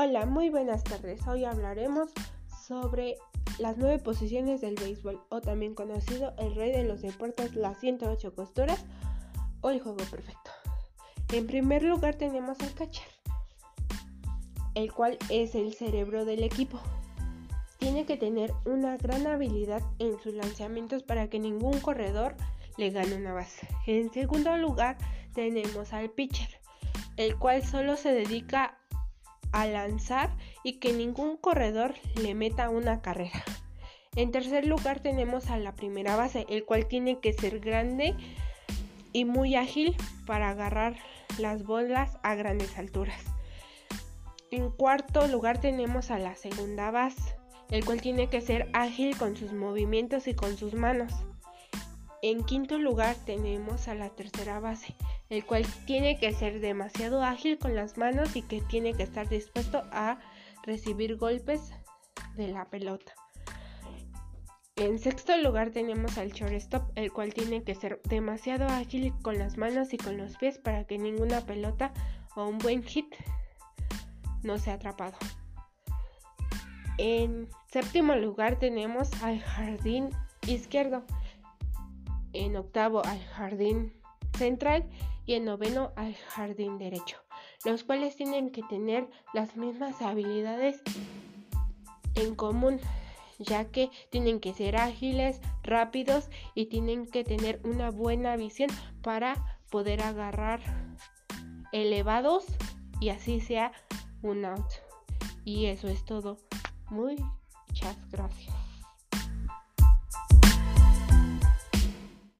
Hola, muy buenas tardes. Hoy hablaremos sobre las nueve posiciones del béisbol, o también conocido el rey de los deportes, las 108 costuras o el juego perfecto. En primer lugar tenemos al catcher, el cual es el cerebro del equipo. Tiene que tener una gran habilidad en sus lanzamientos para que ningún corredor le gane una base. En segundo lugar tenemos al pitcher, el cual solo se dedica a lanzar y que ningún corredor le meta una carrera. En tercer lugar tenemos a la primera base, el cual tiene que ser grande y muy ágil para agarrar las bolas a grandes alturas. En cuarto lugar tenemos a la segunda base, el cual tiene que ser ágil con sus movimientos y con sus manos. En quinto lugar tenemos a la tercera base, el cual tiene que ser demasiado ágil con las manos y que tiene que estar dispuesto a recibir golpes de la pelota. En sexto lugar tenemos al shortstop, el cual tiene que ser demasiado ágil con las manos y con los pies para que ninguna pelota o un buen hit no sea atrapado. En séptimo lugar tenemos al jardín izquierdo, en octavo al jardín central y en noveno al jardín derecho, los cuales tienen que tener las mismas habilidades en común, ya que tienen que ser ágiles, rápidos y tienen que tener una buena visión para poder agarrar elevados y así sea un out. Y eso es todo. Muchas gracias.